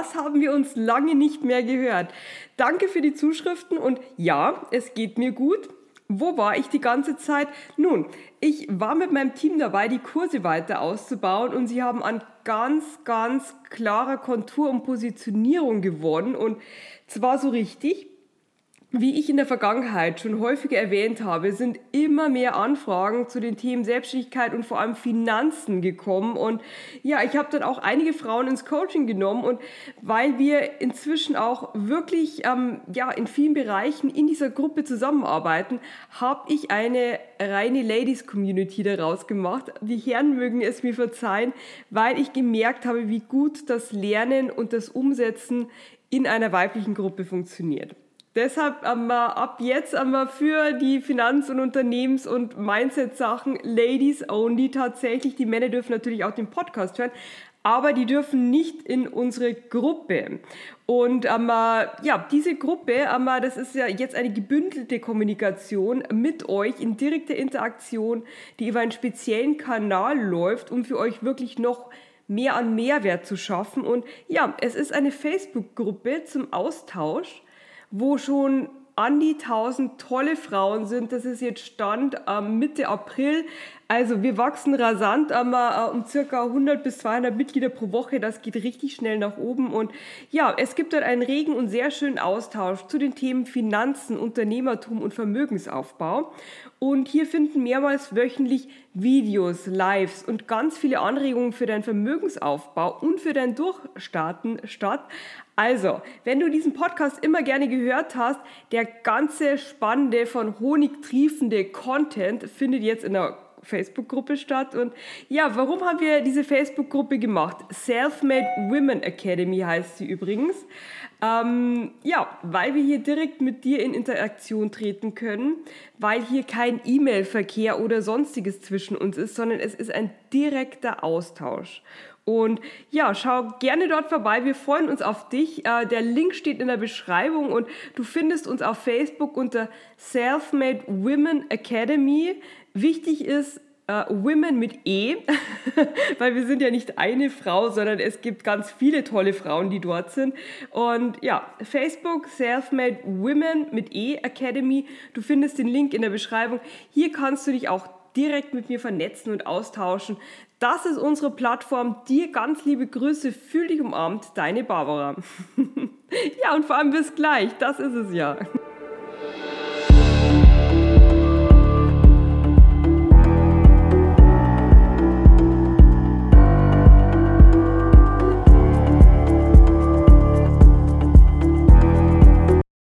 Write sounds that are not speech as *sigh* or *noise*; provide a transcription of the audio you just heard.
Was haben wir uns lange nicht mehr gehört? Danke für die Zuschriften und ja, es geht mir gut. Wo war ich die ganze Zeit? Nun, ich war mit meinem Team dabei, die Kurse weiter auszubauen und sie haben an ganz, ganz klarer Kontur und Positionierung gewonnen und zwar so richtig, wie ich in der Vergangenheit schon häufiger erwähnt habe, sind immer mehr Anfragen zu den Themen Selbstständigkeit und vor allem Finanzen gekommen. Und ja, ich habe dann auch einige Frauen ins Coaching genommen. Und weil wir inzwischen auch wirklich ähm, ja, in vielen Bereichen in dieser Gruppe zusammenarbeiten, habe ich eine reine Ladies-Community daraus gemacht. Die Herren mögen es mir verzeihen, weil ich gemerkt habe, wie gut das Lernen und das Umsetzen in einer weiblichen Gruppe funktioniert. Deshalb haben wir ab jetzt haben für die Finanz- und Unternehmens- und Mindset-Sachen Ladies only tatsächlich. Die Männer dürfen natürlich auch den Podcast hören, aber die dürfen nicht in unsere Gruppe. Und ähm, ja, diese Gruppe, ähm, das ist ja jetzt eine gebündelte Kommunikation mit euch in direkter Interaktion, die über einen speziellen Kanal läuft, um für euch wirklich noch mehr an Mehrwert zu schaffen. Und ja, es ist eine Facebook-Gruppe zum Austausch wo schon an die 1000 tolle Frauen sind. Das ist jetzt Stand ähm, Mitte April. Also wir wachsen rasant, aber äh, um circa 100 bis 200 Mitglieder pro Woche. Das geht richtig schnell nach oben. Und ja, es gibt dort einen regen und sehr schönen Austausch zu den Themen Finanzen, Unternehmertum und Vermögensaufbau. Und hier finden mehrmals wöchentlich Videos, Lives und ganz viele Anregungen für deinen Vermögensaufbau und für dein Durchstarten statt. Also, wenn du diesen Podcast immer gerne gehört hast, der ganze spannende, von Honig triefende Content findet jetzt in der Facebook-Gruppe statt. Und ja, warum haben wir diese Facebook-Gruppe gemacht? Self-Made Women Academy heißt sie übrigens. Ähm, ja, weil wir hier direkt mit dir in Interaktion treten können, weil hier kein E-Mail-Verkehr oder sonstiges zwischen uns ist, sondern es ist ein direkter Austausch. Und ja, schau gerne dort vorbei. Wir freuen uns auf dich. Äh, der Link steht in der Beschreibung und du findest uns auf Facebook unter Selfmade Women Academy. Wichtig ist, Uh, Women mit E, *laughs* weil wir sind ja nicht eine Frau, sondern es gibt ganz viele tolle Frauen, die dort sind. Und ja, Facebook Selfmade Women mit E Academy. Du findest den Link in der Beschreibung. Hier kannst du dich auch direkt mit mir vernetzen und austauschen. Das ist unsere Plattform. Dir ganz liebe Grüße, fühl dich umarmt, deine Barbara. *laughs* ja, und vor allem bis gleich, das ist es ja.